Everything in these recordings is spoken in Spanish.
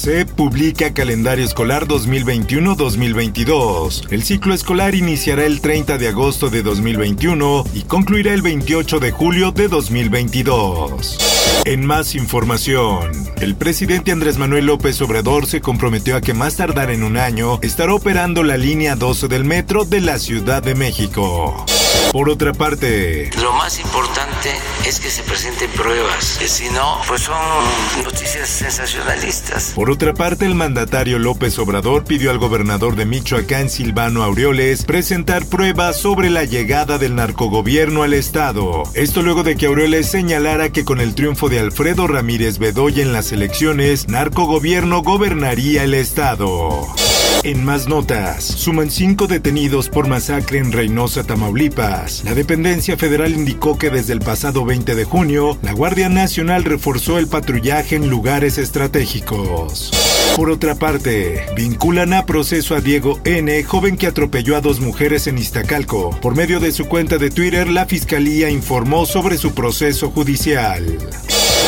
Se publica calendario escolar 2021-2022. El ciclo escolar iniciará el 30 de agosto de 2021 y concluirá el 28 de julio de 2022. En más información, el presidente Andrés Manuel López Obrador se comprometió a que más tardar en un año estará operando la línea 12 del metro de la Ciudad de México. Por otra parte, lo más importante es que se presenten pruebas, que si no, pues son noticias sensacionalistas. Por otra parte, el mandatario López Obrador pidió al gobernador de Michoacán, Silvano Aureoles, presentar pruebas sobre la llegada del narcogobierno al estado. Esto luego de que Aureoles señalara que con el triunfo de Alfredo Ramírez Bedoya en las elecciones, narcogobierno gobernaría el estado. En más notas, suman cinco detenidos por masacre en Reynosa, Tamaulipas. La dependencia federal indicó que desde el pasado 20 de junio, la Guardia Nacional reforzó el patrullaje en lugares estratégicos. Por otra parte, vinculan a proceso a Diego N., joven que atropelló a dos mujeres en Iztacalco. Por medio de su cuenta de Twitter, la fiscalía informó sobre su proceso judicial.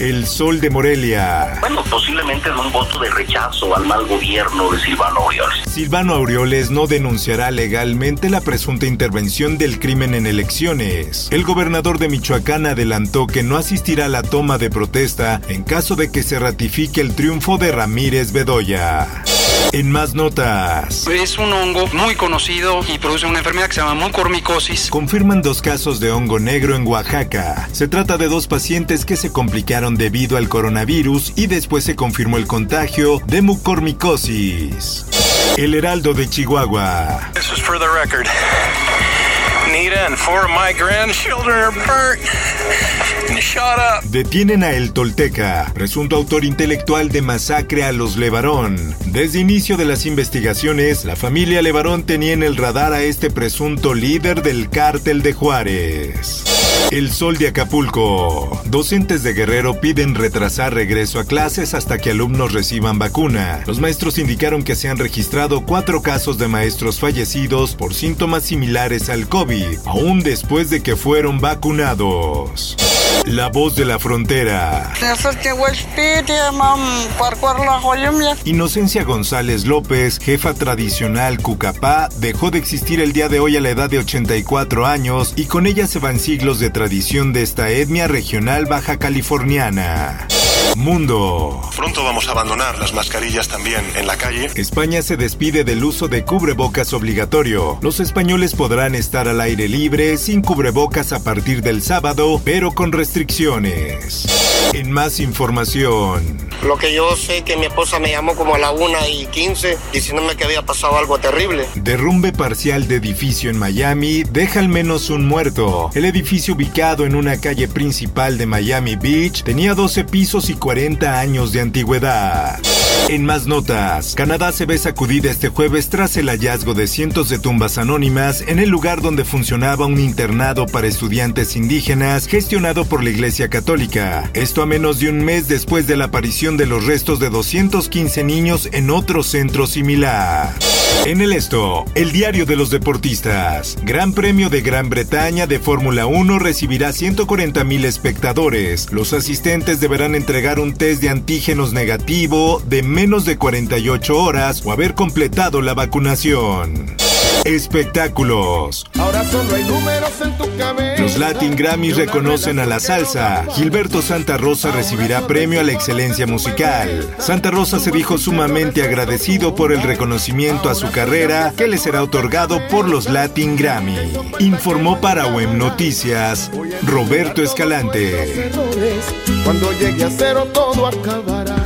El Sol de Morelia. Bueno, posiblemente en un voto de rechazo al mal gobierno de Silvano Aureoles. Silvano Aureoles no denunciará legalmente la presunta intervención del crimen en elecciones. El gobernador de Michoacán adelantó que no asistirá a la toma de protesta en caso de que se ratifique el triunfo de Ramírez Bedoya. En más notas. Es un hongo muy conocido y produce una enfermedad que se llama mucormicosis. Confirman dos casos de hongo negro en Oaxaca. Se trata de dos pacientes que se complicaron debido al coronavirus y después se confirmó el contagio de mucormicosis. El Heraldo de Chihuahua. This is for the record. And four of my grandchildren are. Detienen a El Tolteca, presunto autor intelectual de masacre a los Levarón. Desde inicio de las investigaciones, la familia Levarón tenía en el radar a este presunto líder del cártel de Juárez. El Sol de Acapulco. Docentes de Guerrero piden retrasar regreso a clases hasta que alumnos reciban vacuna. Los maestros indicaron que se han registrado cuatro casos de maestros fallecidos por síntomas similares al COVID, aún después de que fueron vacunados. La voz de la frontera. Inocencia González López, jefa tradicional Cucapá, dejó de existir el día de hoy a la edad de 84 años y con ella se van siglos de tradición de esta etnia regional baja californiana. Mundo. Pronto vamos a abandonar las mascarillas también en la calle. España se despide del uso de cubrebocas obligatorio. Los españoles podrán estar al aire libre sin cubrebocas a partir del sábado, pero con restricciones. En más información. Lo que yo sé que mi esposa me llamó como a la 1 y 15 diciéndome que había pasado algo terrible. Derrumbe parcial de edificio en Miami deja al menos un muerto. El edificio ubicado en una calle principal de Miami Beach tenía 12 pisos y 40 años de antigüedad. En más notas, Canadá se ve sacudida este jueves tras el hallazgo de cientos de tumbas anónimas en el lugar donde funcionaba un internado para estudiantes indígenas gestionado por la Iglesia Católica. Esto a menos de un mes después de la aparición de los restos de 215 niños en otro centro similar. En el esto, el diario de los deportistas. Gran Premio de Gran Bretaña de Fórmula 1 recibirá 140 mil espectadores. Los asistentes deberán entregar un test de antígenos negativo de menos de 48 horas o haber completado la vacunación. Espectáculos. Ahora solo hay números en tu cabeza. Los Latin Grammys reconocen a la salsa. Gilberto Santa Rosa recibirá premio a la excelencia musical. Santa Rosa se dijo sumamente agradecido por el reconocimiento a su carrera que le será otorgado por los Latin Grammy. Informó para WEM Noticias Roberto Escalante. Cuando llegue a cero todo acabará.